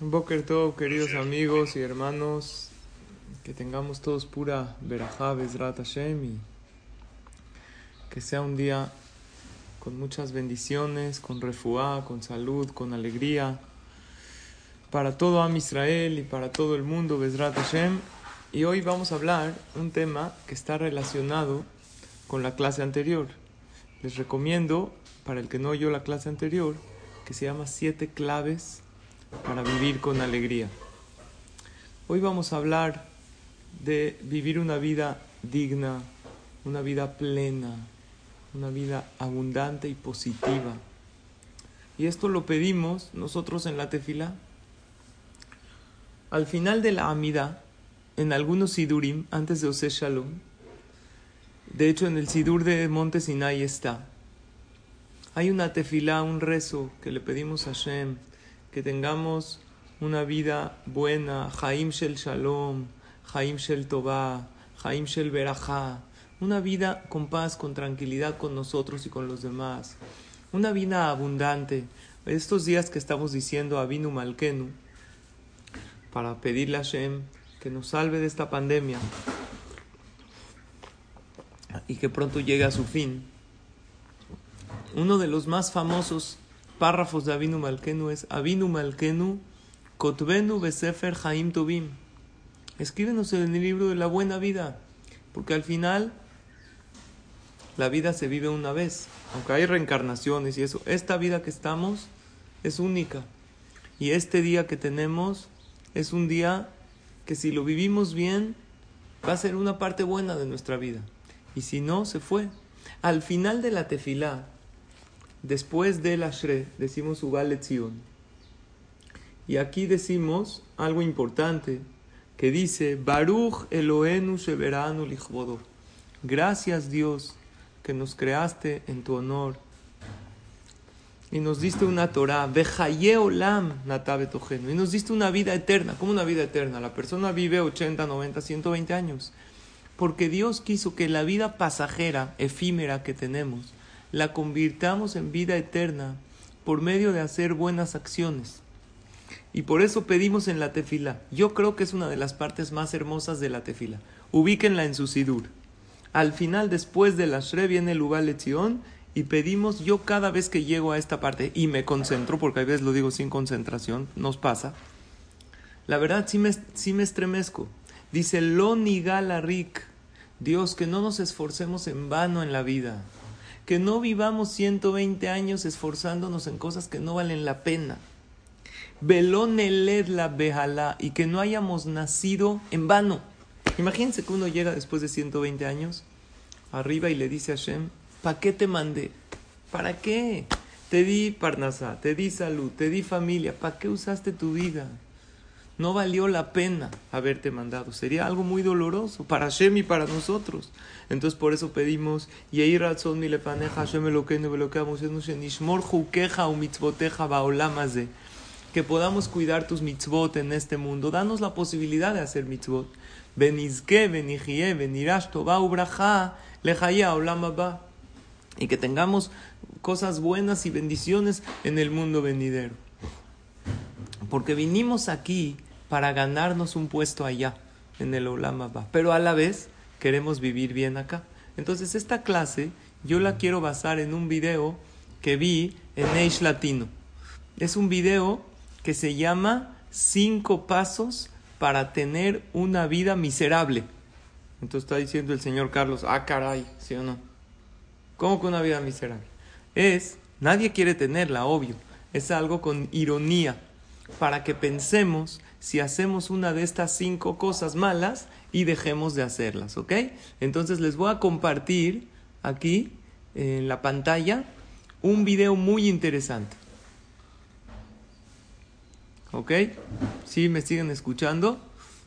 Boker Tov, queridos amigos y hermanos, que tengamos todos pura Berajá, Bezrat Hashem y que sea un día con muchas bendiciones, con refuá, con salud, con alegría para todo Am Israel y para todo el mundo, Bezrat Hashem. Y hoy vamos a hablar un tema que está relacionado con la clase anterior. Les recomiendo, para el que no oyó la clase anterior, que se llama Siete claves para vivir con alegría. Hoy vamos a hablar de vivir una vida digna, una vida plena, una vida abundante y positiva. Y esto lo pedimos nosotros en la tefila. Al final de la amida, en algunos sidurim, antes de Ose Shalom, de hecho en el sidur de Monte Sinai está, hay una tefila, un rezo que le pedimos a Hashem, que tengamos una vida buena, Jaim Shel Shalom, Jaim Shel Tová, Jaim Shel Berajá, una vida con paz, con tranquilidad con nosotros y con los demás, una vida abundante. Estos días que estamos diciendo Avinu Malkenu, para pedirle a Hashem que nos salve de esta pandemia y que pronto llegue a su fin. Uno de los más famosos párrafos de Avinu Malkenu es Avinu Malkenu Kotvenu Besefer Haim Tobim. Escríbenos en el libro de la buena vida, porque al final la vida se vive una vez, aunque hay reencarnaciones y eso. Esta vida que estamos es única y este día que tenemos es un día que si lo vivimos bien va a ser una parte buena de nuestra vida y si no se fue. Al final de la tefilá Después del Ashre decimos Letzion. Y aquí decimos algo importante que dice Baruch Elohenu Sheberanu Lichbodo. Gracias Dios que nos creaste en tu honor y nos diste una Torah, Bejaye Olam y nos diste una vida eterna. ¿Cómo una vida eterna? La persona vive 80, 90, 120 años. Porque Dios quiso que la vida pasajera, efímera que tenemos, la convirtamos en vida eterna por medio de hacer buenas acciones. Y por eso pedimos en la tefila. Yo creo que es una de las partes más hermosas de la tefila. Ubíquenla en su sidur. Al final, después de la shre, viene el Ubal Lezion y pedimos, yo cada vez que llego a esta parte y me concentro, porque a veces lo digo sin concentración, nos pasa, la verdad sí me, sí me estremezco. Dice, lo nigala rik, Dios, que no nos esforcemos en vano en la vida que no vivamos 120 años esforzándonos en cosas que no valen la pena. Veloneled la bejalá y que no hayamos nacido en vano. Imagínense que uno llega después de 120 años arriba y le dice a Hashem, ¿para qué te mandé? ¿Para qué? Te di parnasá, te di salud, te di familia, ¿para qué usaste tu vida? No valió la pena haberte mandado. Sería algo muy doloroso para Hashem y para nosotros. Entonces por eso pedimos, que podamos cuidar tus mitzvot en este mundo. Danos la posibilidad de hacer mitzvot. Y que tengamos cosas buenas y bendiciones en el mundo venidero. Porque vinimos aquí para ganarnos un puesto allá, en el Olam Pero a la vez queremos vivir bien acá. Entonces esta clase yo la quiero basar en un video que vi en Age Latino. Es un video que se llama Cinco Pasos para tener una vida miserable. Entonces está diciendo el señor Carlos, ah caray, ¿sí o no? ¿Cómo que una vida miserable? Es, nadie quiere tenerla, obvio. Es algo con ironía, para que pensemos si hacemos una de estas cinco cosas malas y dejemos de hacerlas, ¿ok? Entonces les voy a compartir aquí en la pantalla un video muy interesante. ¿Ok? ¿Sí me siguen escuchando?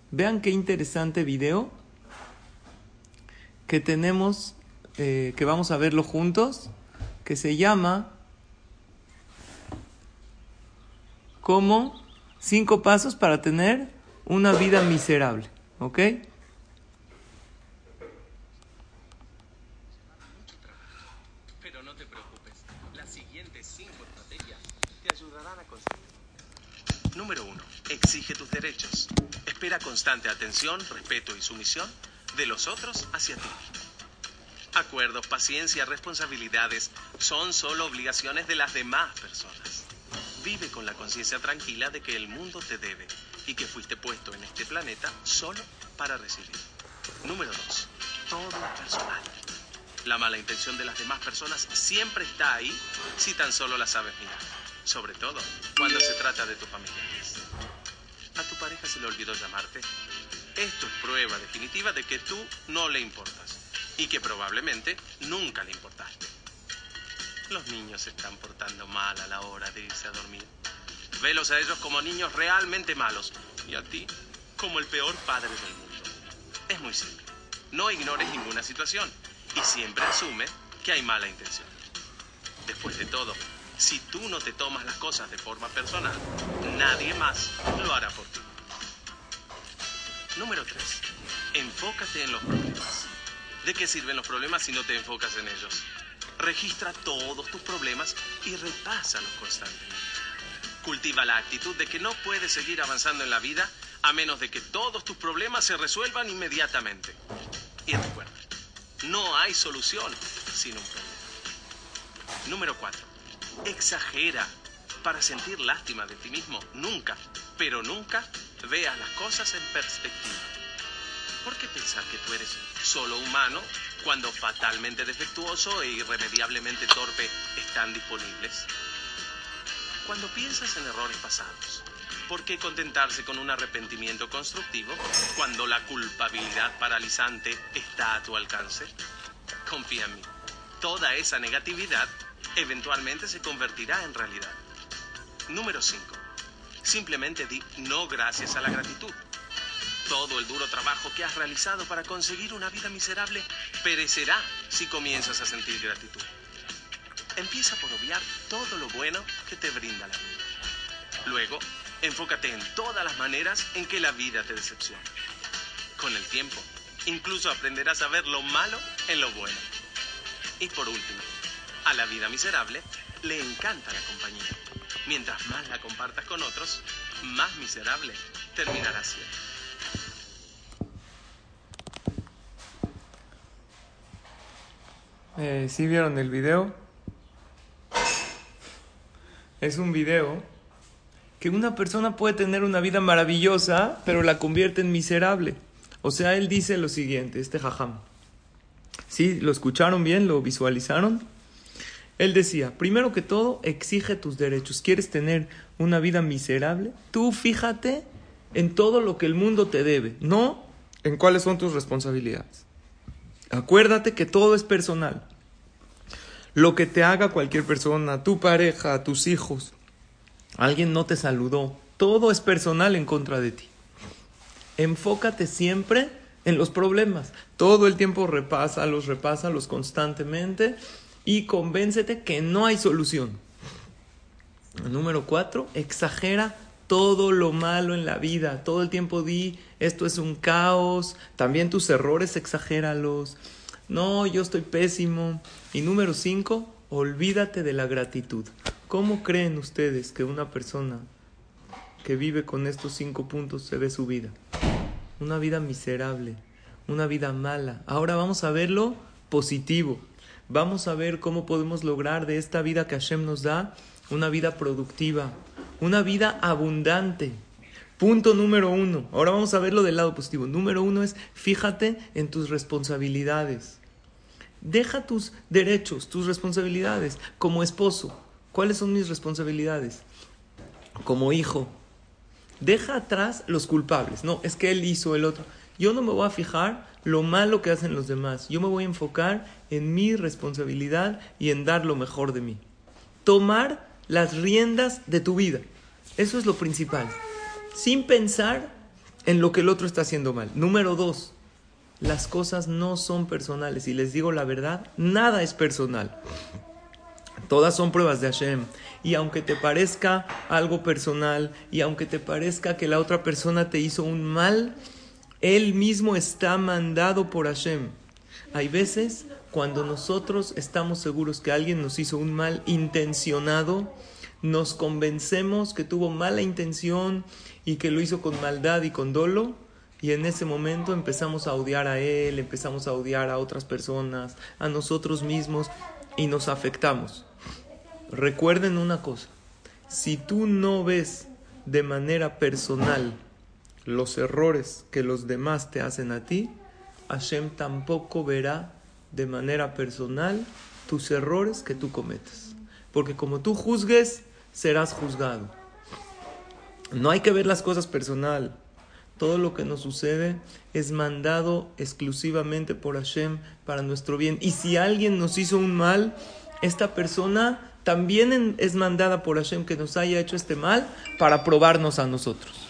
Vean qué interesante video que tenemos, eh, que vamos a verlo juntos, que se llama ¿Cómo Cinco pasos para tener una vida miserable. ¿Ok? Número 1. Exige tus derechos. Espera constante atención, respeto y sumisión de los otros hacia ti. Acuerdos, paciencia, responsabilidades son solo obligaciones de las demás personas. Vive con la conciencia tranquila de que el mundo te debe y que fuiste puesto en este planeta solo para recibir. Número 2. Todo personal. La mala intención de las demás personas siempre está ahí si tan solo la sabes mirar. Sobre todo cuando se trata de tus familiares. ¿A tu pareja se le olvidó llamarte? Esto es prueba definitiva de que tú no le importas y que probablemente nunca le importaste. Los niños se están portando mal a la hora de irse a dormir. Velos a ellos como niños realmente malos y a ti como el peor padre del mundo. Es muy simple. No ignores ninguna situación y siempre asume que hay mala intención. Después de todo, si tú no te tomas las cosas de forma personal, nadie más lo hará por ti. Número 3. Enfócate en los problemas. ¿De qué sirven los problemas si no te enfocas en ellos? Registra todos tus problemas y repásalos constantemente. Cultiva la actitud de que no puedes seguir avanzando en la vida a menos de que todos tus problemas se resuelvan inmediatamente. Y recuerda, no hay solución sin un problema. Número 4. Exagera para sentir lástima de ti mismo. Nunca, pero nunca veas las cosas en perspectiva. ¿Por qué pensar que tú eres solo humano cuando fatalmente defectuoso e irremediablemente torpe están disponibles? Cuando piensas en errores pasados, ¿por qué contentarse con un arrepentimiento constructivo cuando la culpabilidad paralizante está a tu alcance? Confía en mí. Toda esa negatividad eventualmente se convertirá en realidad. Número 5. Simplemente di no gracias a la gratitud. Todo el duro trabajo que has realizado para conseguir una vida miserable perecerá si comienzas a sentir gratitud. Empieza por obviar todo lo bueno que te brinda la vida. Luego, enfócate en todas las maneras en que la vida te decepciona. Con el tiempo, incluso aprenderás a ver lo malo en lo bueno. Y por último, a la vida miserable le encanta la compañía. Mientras más la compartas con otros, más miserable terminarás siendo. Eh, ¿Sí vieron el video? Es un video que una persona puede tener una vida maravillosa, pero la convierte en miserable. O sea, él dice lo siguiente, este jajam. ¿Sí? ¿Lo escucharon bien? ¿Lo visualizaron? Él decía, primero que todo, exige tus derechos. ¿Quieres tener una vida miserable? Tú fíjate en todo lo que el mundo te debe, no en cuáles son tus responsabilidades. Acuérdate que todo es personal. Lo que te haga cualquier persona, tu pareja, tus hijos, alguien no te saludó, todo es personal en contra de ti. Enfócate siempre en los problemas. Todo el tiempo repásalos, repásalos constantemente y convéncete que no hay solución. Número cuatro, exagera todo lo malo en la vida. Todo el tiempo di, esto es un caos. También tus errores, exagéralos. No, yo estoy pésimo. Y número cinco, olvídate de la gratitud. ¿Cómo creen ustedes que una persona que vive con estos cinco puntos se ve su vida? Una vida miserable, una vida mala. Ahora vamos a verlo positivo. Vamos a ver cómo podemos lograr de esta vida que Hashem nos da una vida productiva, una vida abundante. Punto número uno. Ahora vamos a verlo del lado positivo. Número uno es fíjate en tus responsabilidades. Deja tus derechos, tus responsabilidades. Como esposo, ¿cuáles son mis responsabilidades? Como hijo, deja atrás los culpables. No, es que él hizo el otro. Yo no me voy a fijar lo malo que hacen los demás. Yo me voy a enfocar en mi responsabilidad y en dar lo mejor de mí. Tomar las riendas de tu vida. Eso es lo principal. Sin pensar en lo que el otro está haciendo mal. Número dos, las cosas no son personales. Y les digo la verdad, nada es personal. Todas son pruebas de Hashem. Y aunque te parezca algo personal, y aunque te parezca que la otra persona te hizo un mal, él mismo está mandado por Hashem. Hay veces cuando nosotros estamos seguros que alguien nos hizo un mal intencionado, nos convencemos que tuvo mala intención y que lo hizo con maldad y con dolo, y en ese momento empezamos a odiar a él, empezamos a odiar a otras personas, a nosotros mismos, y nos afectamos. Recuerden una cosa, si tú no ves de manera personal los errores que los demás te hacen a ti, Hashem tampoco verá de manera personal tus errores que tú cometes. Porque como tú juzgues, serás juzgado. No hay que ver las cosas personal. Todo lo que nos sucede es mandado exclusivamente por Hashem para nuestro bien. Y si alguien nos hizo un mal, esta persona también es mandada por Hashem que nos haya hecho este mal para probarnos a nosotros.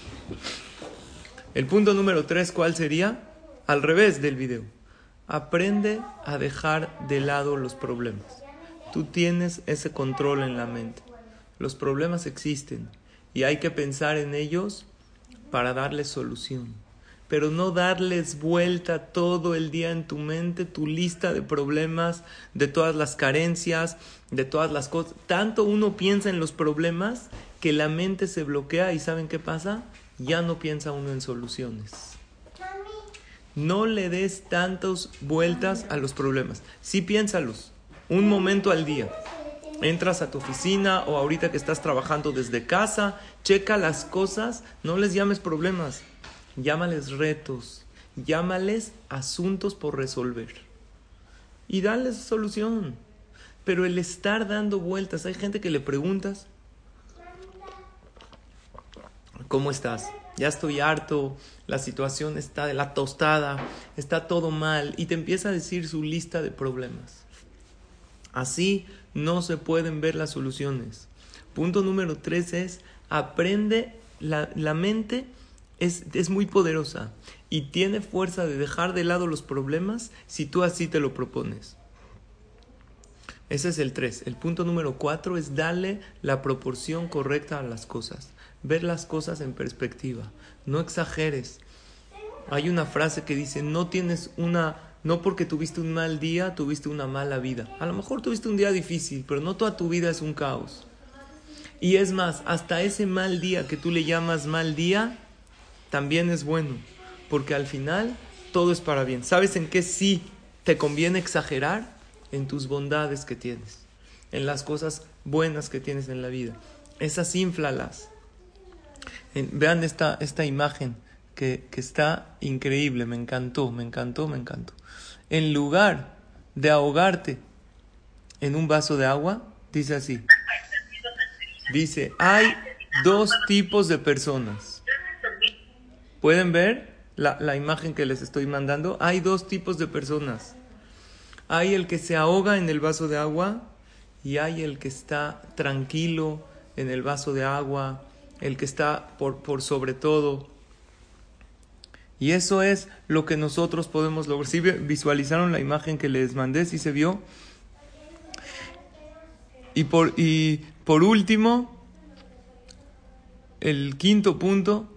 El punto número tres, ¿cuál sería? Al revés del video. Aprende a dejar de lado los problemas. Tú tienes ese control en la mente. Los problemas existen y hay que pensar en ellos para darles solución. Pero no darles vuelta todo el día en tu mente, tu lista de problemas, de todas las carencias, de todas las cosas. Tanto uno piensa en los problemas que la mente se bloquea y ¿saben qué pasa? Ya no piensa uno en soluciones. No le des tantas vueltas a los problemas. Sí piénsalos, un momento al día. Entras a tu oficina o ahorita que estás trabajando desde casa, checa las cosas, no les llames problemas, llámales retos, llámales asuntos por resolver. Y dales solución. Pero el estar dando vueltas, hay gente que le preguntas, ¿cómo estás? ya estoy harto, la situación está de la tostada, está todo mal y te empieza a decir su lista de problemas. Así no se pueden ver las soluciones. Punto número tres es, aprende, la, la mente es, es muy poderosa y tiene fuerza de dejar de lado los problemas si tú así te lo propones. Ese es el tres. El punto número cuatro es darle la proporción correcta a las cosas ver las cosas en perspectiva. No exageres. Hay una frase que dice, no tienes una, no porque tuviste un mal día, tuviste una mala vida. A lo mejor tuviste un día difícil, pero no toda tu vida es un caos. Y es más, hasta ese mal día que tú le llamas mal día, también es bueno, porque al final todo es para bien. ¿Sabes en qué sí te conviene exagerar? En tus bondades que tienes, en las cosas buenas que tienes en la vida. Esas inflalas vean esta, esta imagen que, que está increíble, me encantó, me encantó, me encantó. En lugar de ahogarte en un vaso de agua, dice así. Dice, hay dos tipos de personas. ¿Pueden ver la, la, imagen que les estoy mandando? Hay dos tipos de personas. Hay el que se ahoga en el vaso de agua y hay el que está tranquilo en el vaso de agua, el que está por, por sobre todo. Y eso es lo que nosotros podemos lograr. Si visualizaron la imagen que les mandé, si se vio. Y por, y por último, el quinto punto,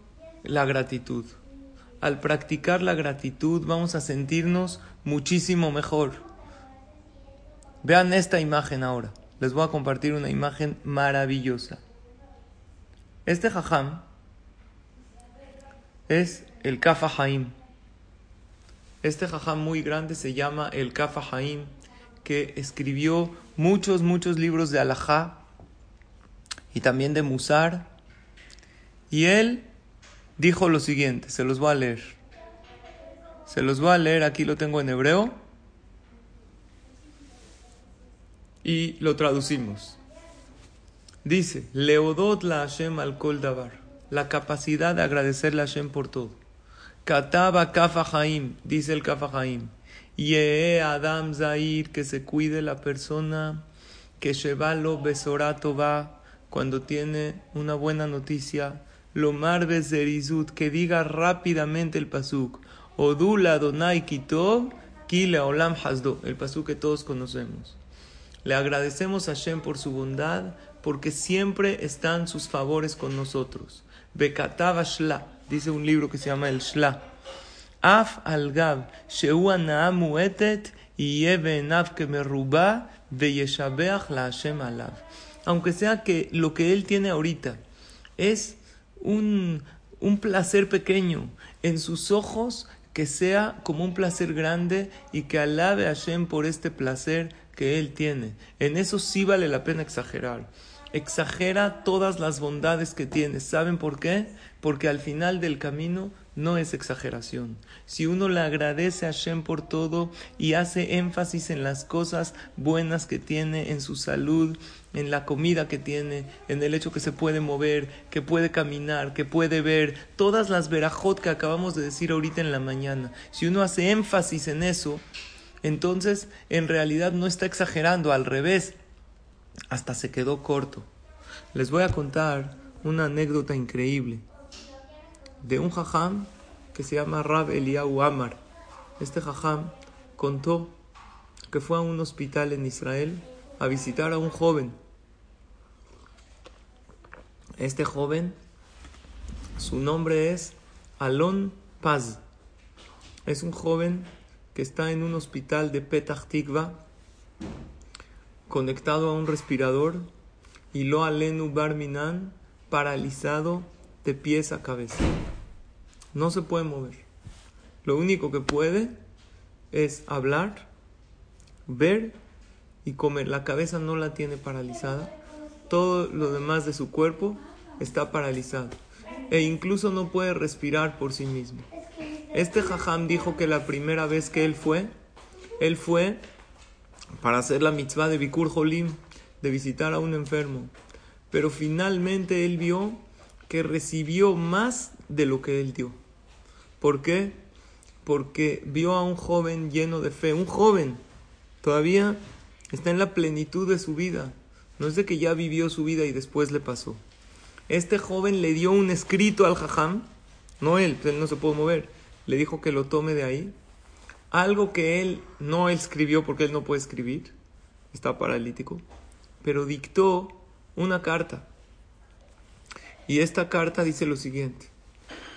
la gratitud. Al practicar la gratitud vamos a sentirnos muchísimo mejor. Vean esta imagen ahora. Les voy a compartir una imagen maravillosa. Este jajam es el Kafa Haim. Este jajam muy grande se llama el Kafa Haim, que escribió muchos, muchos libros de alajá y también de Musar. Y él dijo lo siguiente, se los voy a leer. Se los voy a leer, aquí lo tengo en hebreo. Y lo traducimos. Dice, Leodot la Hashem al kol davar, la capacidad de agradecerle a Hashem por todo. Kataba kafa haim, dice el kafa haim. Yee adam zair, que se cuide la persona, que shevalo besorato va, cuando tiene una buena noticia. Lomar bezerizut, que diga rápidamente el pasuk. Odula donai kitov, kile olam hasdo, el pasuk que todos conocemos. Le agradecemos a Hashem por su bondad, porque siempre están sus favores con nosotros. Bekatava Shla, dice un libro que se llama el Shla. Af al Gab, Sheua Naamu Etet, y Nav que me ruba, la Hashem alav. Aunque sea que lo que él tiene ahorita es un, un placer pequeño, en sus ojos que sea como un placer grande y que alabe a Hashem por este placer que él tiene. En eso sí vale la pena exagerar. Exagera todas las bondades que tiene. ¿Saben por qué? Porque al final del camino no es exageración. Si uno le agradece a Hashem por todo y hace énfasis en las cosas buenas que tiene, en su salud, en la comida que tiene, en el hecho que se puede mover, que puede caminar, que puede ver, todas las verajot que acabamos de decir ahorita en la mañana, si uno hace énfasis en eso, entonces en realidad no está exagerando, al revés, hasta se quedó corto. Les voy a contar una anécdota increíble de un jajam que se llama Rab Eliyahu Amar. Este jajam contó que fue a un hospital en Israel a visitar a un joven. Este joven, su nombre es Alon Paz. Es un joven que está en un hospital de Petah Tikva, conectado a un respirador, y lo alenu barminan, paralizado de pies a cabeza. No se puede mover. Lo único que puede es hablar, ver y comer. La cabeza no la tiene paralizada. Todo lo demás de su cuerpo está paralizado. E incluso no puede respirar por sí mismo. Este jajam dijo que la primera vez que él fue, él fue para hacer la mitzvah de Bikur Jolim, de visitar a un enfermo. Pero finalmente él vio que recibió más de lo que él dio. ¿Por qué? Porque vio a un joven lleno de fe, un joven todavía está en la plenitud de su vida. No es de que ya vivió su vida y después le pasó. Este joven le dio un escrito al jajam, no él, él no se puede mover, le dijo que lo tome de ahí. Algo que él no escribió porque él no puede escribir, está paralítico, pero dictó una carta. Y esta carta dice lo siguiente.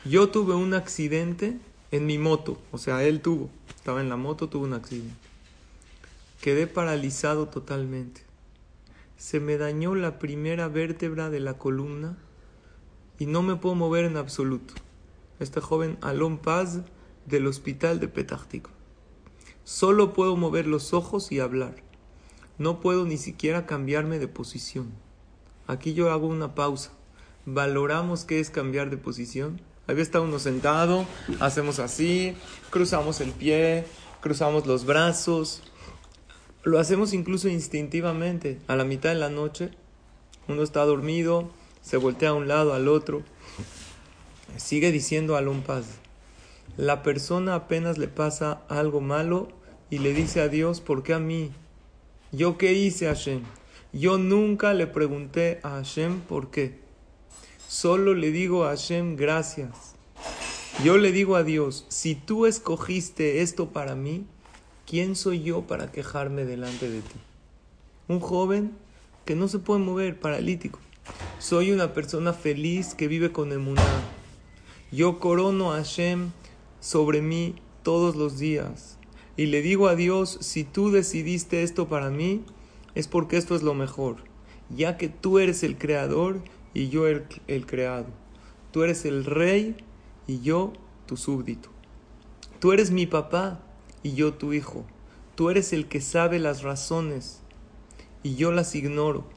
Yo tuve un accidente en mi moto, o sea, él tuvo, estaba en la moto, tuvo un accidente. Quedé paralizado totalmente. Se me dañó la primera vértebra de la columna y no me puedo mover en absoluto. Este joven Alon Paz del hospital de Petáctico. Solo puedo mover los ojos y hablar. No puedo ni siquiera cambiarme de posición. Aquí yo hago una pausa. ¿Valoramos qué es cambiar de posición? Ahí está uno sentado, hacemos así, cruzamos el pie, cruzamos los brazos. Lo hacemos incluso instintivamente. A la mitad de la noche, uno está dormido, se voltea a un lado, al otro. Sigue diciendo a Paz. La persona apenas le pasa algo malo y le dice a Dios, ¿por qué a mí? ¿Yo qué hice a Hashem? Yo nunca le pregunté a Hashem por qué. Solo le digo a Hashem gracias. Yo le digo a Dios, si tú escogiste esto para mí, ¿quién soy yo para quejarme delante de ti? Un joven que no se puede mover, paralítico. Soy una persona feliz que vive con emuná. Yo corono a Hashem sobre mí todos los días. Y le digo a Dios, si tú decidiste esto para mí, es porque esto es lo mejor. Ya que tú eres el creador, y yo el, el creado. Tú eres el rey y yo tu súbdito. Tú eres mi papá y yo tu hijo. Tú eres el que sabe las razones y yo las ignoro.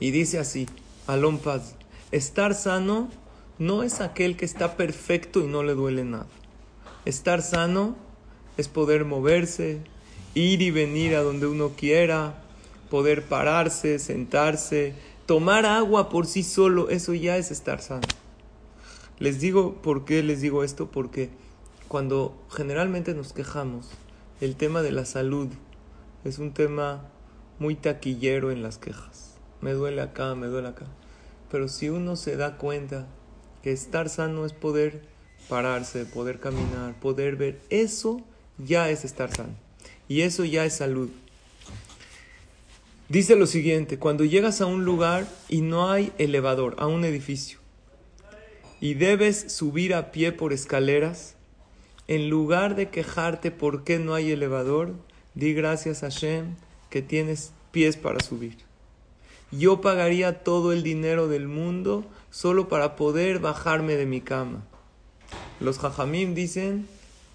Y dice así, Alon Paz, estar sano no es aquel que está perfecto y no le duele nada. Estar sano es poder moverse, ir y venir a donde uno quiera, poder pararse, sentarse, Tomar agua por sí solo, eso ya es estar sano. Les digo, ¿por qué les digo esto? Porque cuando generalmente nos quejamos, el tema de la salud es un tema muy taquillero en las quejas. Me duele acá, me duele acá. Pero si uno se da cuenta que estar sano es poder pararse, poder caminar, poder ver, eso ya es estar sano. Y eso ya es salud. Dice lo siguiente, cuando llegas a un lugar y no hay elevador, a un edificio, y debes subir a pie por escaleras, en lugar de quejarte por qué no hay elevador, di gracias a Shem que tienes pies para subir. Yo pagaría todo el dinero del mundo solo para poder bajarme de mi cama. Los jajamim dicen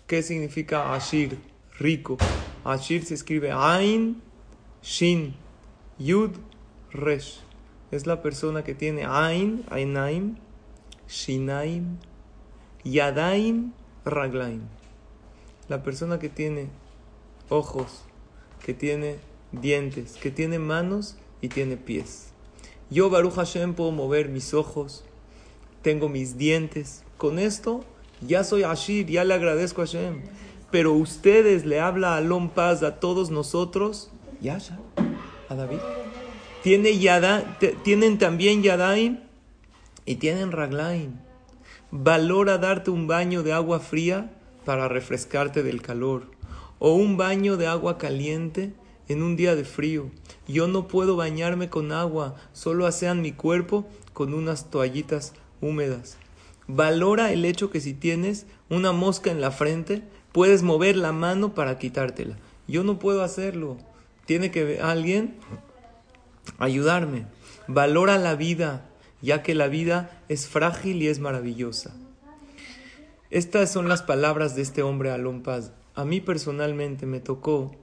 qué significa ashir, rico. Ashir se escribe Ain, Shin, Yud, Resh. Es la persona que tiene Ain, Ainaim, Shinaim, Yadaim, Raglaim. La persona que tiene ojos, que tiene dientes, que tiene manos tiene pies. Yo, Baruch Hashem, puedo mover mis ojos, tengo mis dientes. Con esto ya soy Ashir, ya le agradezco a Hashem. Pero ustedes le habla a Paz, a todos nosotros, Yasha, a David. Tiene yada, tienen también Yadaim y tienen Raglaim. Valora darte un baño de agua fría para refrescarte del calor o un baño de agua caliente en un día de frío. Yo no puedo bañarme con agua, solo asean mi cuerpo con unas toallitas húmedas. Valora el hecho que si tienes una mosca en la frente, puedes mover la mano para quitártela. Yo no puedo hacerlo. Tiene que alguien ayudarme. Valora la vida, ya que la vida es frágil y es maravillosa. Estas son las palabras de este hombre Alon Paz. A mí personalmente me tocó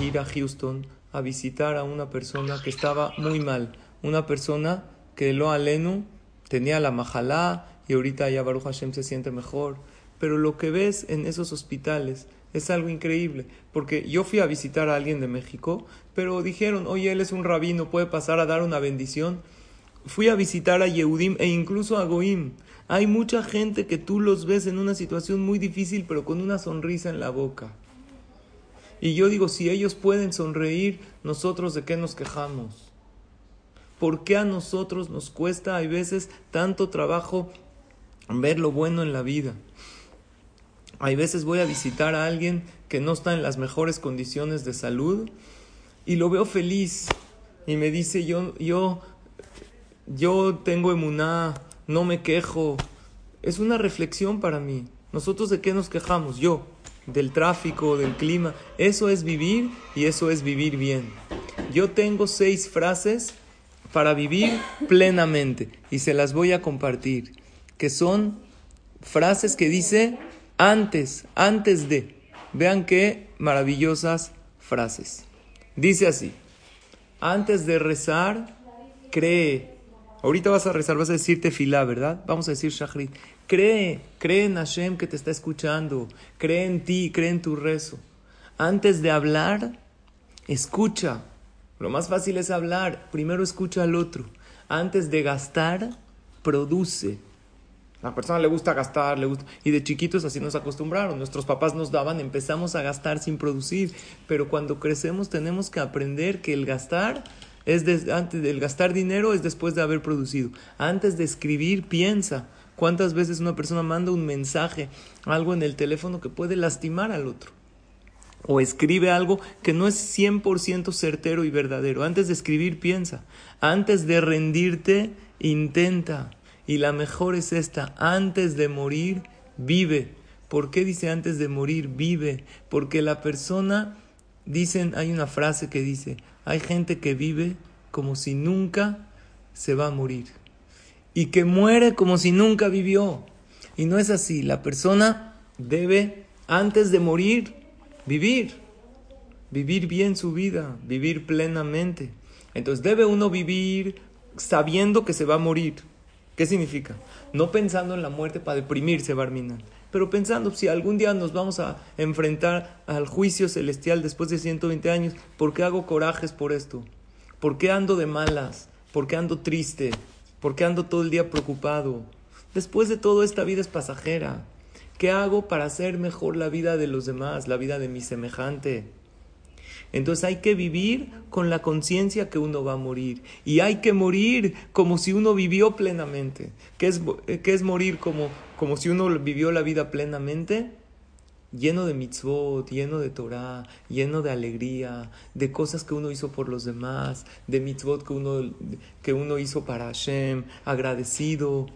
ir a Houston a visitar a una persona que estaba muy mal, una persona que lo alenu tenía la majalá y ahorita ya Baruch Hashem se siente mejor. Pero lo que ves en esos hospitales es algo increíble, porque yo fui a visitar a alguien de México, pero dijeron, oye, él es un rabino, puede pasar a dar una bendición. Fui a visitar a Yehudim e incluso a Goim. Hay mucha gente que tú los ves en una situación muy difícil, pero con una sonrisa en la boca. Y yo digo, si ellos pueden sonreír, nosotros de qué nos quejamos. ¿Por qué a nosotros nos cuesta, hay veces, tanto trabajo ver lo bueno en la vida? Hay veces voy a visitar a alguien que no está en las mejores condiciones de salud y lo veo feliz y me dice, yo, yo, yo tengo emuná, no me quejo. Es una reflexión para mí. ¿Nosotros de qué nos quejamos? Yo, del tráfico, del clima. Eso es vivir y eso es vivir bien. Yo tengo seis frases para vivir plenamente y se las voy a compartir, que son frases que dice antes, antes de. Vean qué maravillosas frases. Dice así, antes de rezar, cree. Ahorita vas a rezar, vas a decirte filá, ¿verdad? Vamos a decir shahrit. Cree, cree en Hashem que te está escuchando. Cree en ti, cree en tu rezo. Antes de hablar, escucha. Lo más fácil es hablar. Primero escucha al otro. Antes de gastar, produce. A la persona le gusta gastar, le gusta. Y de chiquitos así nos acostumbraron. Nuestros papás nos daban, empezamos a gastar sin producir. Pero cuando crecemos tenemos que aprender que el gastar es antes del gastar dinero es después de haber producido. Antes de escribir, piensa. ¿Cuántas veces una persona manda un mensaje, algo en el teléfono que puede lastimar al otro? O escribe algo que no es 100% certero y verdadero. Antes de escribir, piensa. Antes de rendirte, intenta. Y la mejor es esta, antes de morir, vive. ¿Por qué dice antes de morir, vive? Porque la persona, dicen, hay una frase que dice, hay gente que vive como si nunca se va a morir. Y que muere como si nunca vivió. Y no es así, la persona debe, antes de morir, vivir. Vivir bien su vida, vivir plenamente. Entonces debe uno vivir sabiendo que se va a morir. ¿Qué significa? No pensando en la muerte para deprimirse, Barminan, pero pensando si algún día nos vamos a enfrentar al juicio celestial después de 120 años, ¿por qué hago corajes por esto? ¿Por qué ando de malas? ¿Por qué ando triste? ¿Por qué ando todo el día preocupado? Después de todo, esta vida es pasajera. ¿Qué hago para hacer mejor la vida de los demás, la vida de mi semejante? Entonces hay que vivir con la conciencia que uno va a morir. Y hay que morir como si uno vivió plenamente. ¿Qué es, qué es morir como, como si uno vivió la vida plenamente? Lleno de mitzvot, lleno de Torah, lleno de alegría, de cosas que uno hizo por los demás, de mitzvot que uno, que uno hizo para Hashem, agradecido,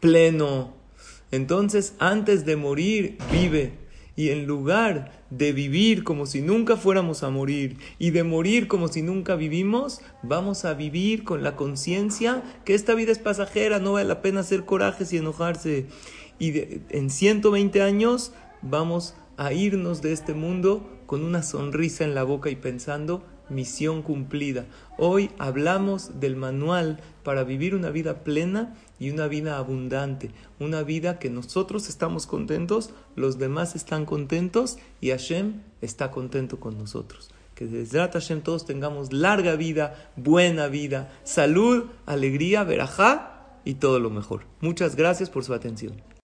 pleno. Entonces, antes de morir, vive Y en lugar de vivir como si nunca fuéramos a morir y de morir como si nunca vivimos, vamos a vivir con la conciencia que esta vida es pasajera, no vale la pena hacer corajes y enojarse. Y en 120 años vamos a irnos de este mundo con una sonrisa en la boca y pensando, misión cumplida. Hoy hablamos del manual para vivir una vida plena y una vida abundante, una vida que nosotros estamos contentos, los demás están contentos y Hashem está contento con nosotros. Que desde Hashem todos tengamos larga vida, buena vida, salud, alegría, verajá y todo lo mejor. Muchas gracias por su atención.